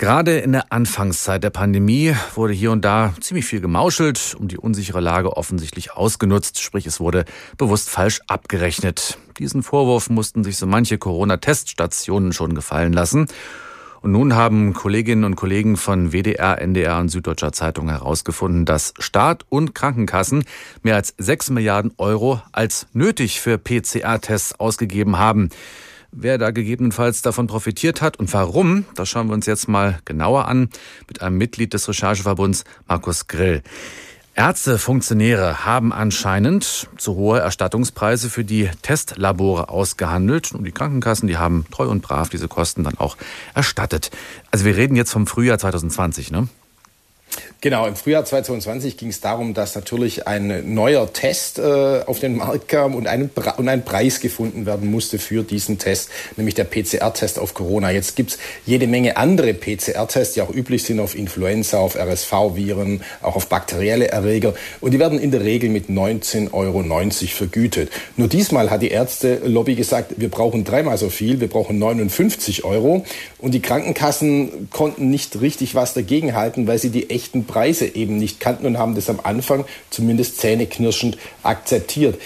Gerade in der Anfangszeit der Pandemie wurde hier und da ziemlich viel gemauschelt, um die unsichere Lage offensichtlich ausgenutzt, sprich es wurde bewusst falsch abgerechnet. Diesen Vorwurf mussten sich so manche Corona-Teststationen schon gefallen lassen. Und nun haben Kolleginnen und Kollegen von WDR, NDR und Süddeutscher Zeitung herausgefunden, dass Staat und Krankenkassen mehr als 6 Milliarden Euro als nötig für PCR-Tests ausgegeben haben. Wer da gegebenenfalls davon profitiert hat und warum, das schauen wir uns jetzt mal genauer an mit einem Mitglied des Rechercheverbunds, Markus Grill. Ärzte, Funktionäre haben anscheinend zu hohe Erstattungspreise für die Testlabore ausgehandelt und die Krankenkassen, die haben treu und brav diese Kosten dann auch erstattet. Also wir reden jetzt vom Frühjahr 2020, ne? Genau, im Frühjahr 2020 ging es darum, dass natürlich ein neuer Test äh, auf den Markt kam und, ein, und ein Preis gefunden werden musste für diesen Test, nämlich der PCR-Test auf Corona. Jetzt gibt's jede Menge andere PCR-Tests, die auch üblich sind auf Influenza, auf RSV-Viren, auch auf bakterielle Erreger. Und die werden in der Regel mit 19,90 Euro vergütet. Nur diesmal hat die Ärzte-Lobby gesagt, wir brauchen dreimal so viel, wir brauchen 59 Euro. Und die Krankenkassen konnten nicht richtig was dagegenhalten, weil sie die echten Preise eben nicht kannten und haben das am Anfang zumindest zähneknirschend akzeptiert.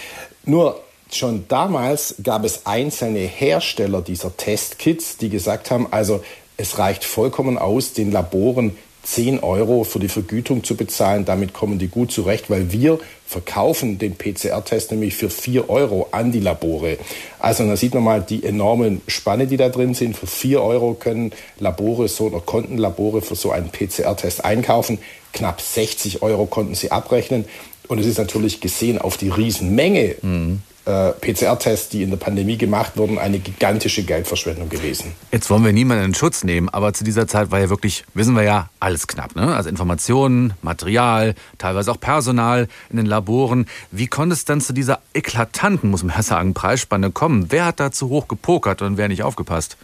Nur schon damals gab es einzelne Hersteller dieser Testkits, die gesagt haben, also es reicht vollkommen aus, den Laboren 10 Euro für die Vergütung zu bezahlen. Damit kommen die gut zurecht, weil wir verkaufen den PCR-Test nämlich für 4 Euro an die Labore. Also da sieht man mal die enormen Spanne, die da drin sind. Für 4 Euro können Labore so oder konnten Labore für so einen PCR-Test einkaufen. Knapp 60 Euro konnten sie abrechnen. Und es ist natürlich gesehen auf die Riesenmenge mhm äh, PCR-Tests, die in der Pandemie gemacht wurden, eine gigantische Geldverschwendung gewesen. Jetzt wollen wir niemanden in Schutz nehmen, aber zu dieser Zeit war ja wirklich, wissen wir ja, alles knapp. Ne? Also Informationen, Material, teilweise auch Personal in den Laboren. Wie konnte es dann zu dieser eklatanten, muss man ja sagen, Preisspanne kommen? Wer hat da zu hoch gepokert und wer nicht aufgepasst?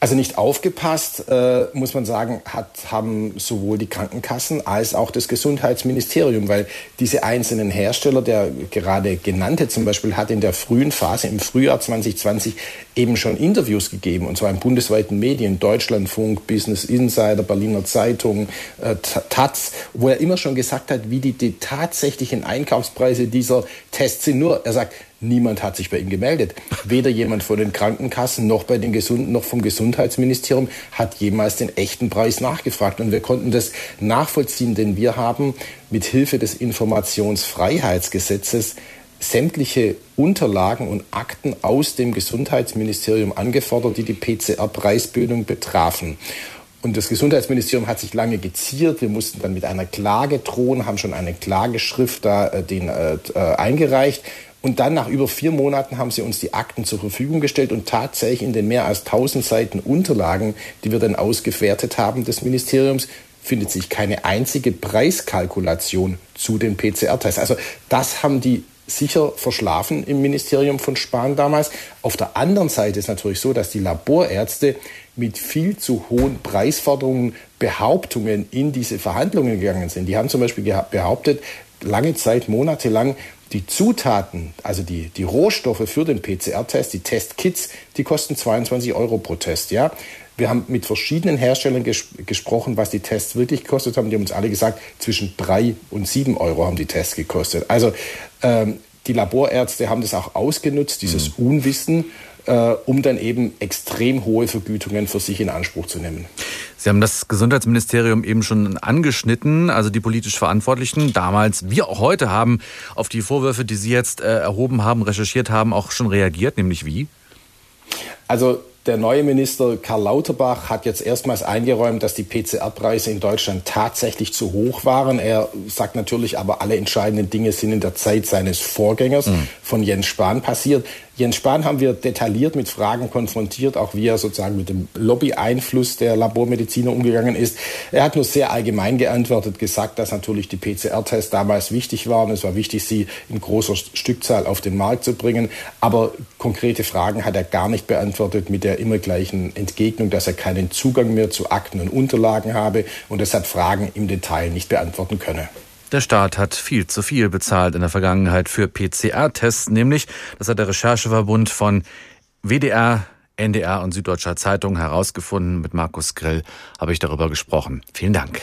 Also nicht aufgepasst, äh, muss man sagen, hat, haben sowohl die Krankenkassen als auch das Gesundheitsministerium, weil diese einzelnen Hersteller, der gerade genannte zum Beispiel, hat in der frühen Phase im Frühjahr 2020 eben schon Interviews gegeben, und zwar in bundesweiten Medien, Deutschlandfunk, Business Insider, Berliner Zeitung, äh, Taz, wo er immer schon gesagt hat, wie die, die tatsächlichen Einkaufspreise dieser Tests sind. Nur, er sagt, Niemand hat sich bei ihm gemeldet. Weder jemand von den Krankenkassen noch bei den Gesund noch vom Gesundheitsministerium hat jemals den echten Preis nachgefragt. Und wir konnten das nachvollziehen, denn wir haben mit Hilfe des Informationsfreiheitsgesetzes sämtliche Unterlagen und Akten aus dem Gesundheitsministerium angefordert, die die PCR-Preisbildung betrafen. Und das Gesundheitsministerium hat sich lange geziert. Wir mussten dann mit einer Klage drohen, haben schon eine Klageschrift da äh, den, äh, äh eingereicht. Und dann nach über vier Monaten haben sie uns die Akten zur Verfügung gestellt und tatsächlich in den mehr als 1000 Seiten Unterlagen, die wir dann ausgewertet haben des Ministeriums, findet sich keine einzige Preiskalkulation zu den PCR-Tests. Also das haben die sicher verschlafen im Ministerium von Spahn damals. Auf der anderen Seite ist natürlich so, dass die Laborärzte mit viel zu hohen Preisforderungen, Behauptungen in diese Verhandlungen gegangen sind. Die haben zum Beispiel behauptet, lange Zeit, monatelang, die Zutaten, also die, die Rohstoffe für den PCR-Test, die Testkits, die kosten 22 Euro pro Test. Ja? Wir haben mit verschiedenen Herstellern ges gesprochen, was die Tests wirklich gekostet haben. Die haben uns alle gesagt, zwischen 3 und 7 Euro haben die Tests gekostet. Also ähm, die Laborärzte haben das auch ausgenutzt, dieses mhm. Unwissen, äh, um dann eben extrem hohe Vergütungen für sich in Anspruch zu nehmen. Sie haben das Gesundheitsministerium eben schon angeschnitten, also die politisch Verantwortlichen damals, wie auch heute, haben auf die Vorwürfe, die Sie jetzt äh, erhoben haben, recherchiert haben, auch schon reagiert, nämlich wie? Also der neue Minister Karl Lauterbach hat jetzt erstmals eingeräumt, dass die PCR-Preise in Deutschland tatsächlich zu hoch waren. Er sagt natürlich aber, alle entscheidenden Dinge sind in der Zeit seines Vorgängers mhm. von Jens Spahn passiert. Jens Spahn haben wir detailliert mit Fragen konfrontiert, auch wie er sozusagen mit dem Lobby-Einfluss der Labormediziner umgegangen ist. Er hat nur sehr allgemein geantwortet, gesagt, dass natürlich die PCR-Tests damals wichtig waren. Es war wichtig, sie in großer Stückzahl auf den Markt zu bringen. Aber konkrete Fragen hat er gar nicht beantwortet mit der immer gleichen Entgegnung, dass er keinen Zugang mehr zu Akten und Unterlagen habe und deshalb Fragen im Detail nicht beantworten könne. Der Staat hat viel zu viel bezahlt in der Vergangenheit für PCR-Tests, nämlich, das hat der Rechercheverbund von WDR, NDR und Süddeutscher Zeitung herausgefunden. Mit Markus Grill habe ich darüber gesprochen. Vielen Dank.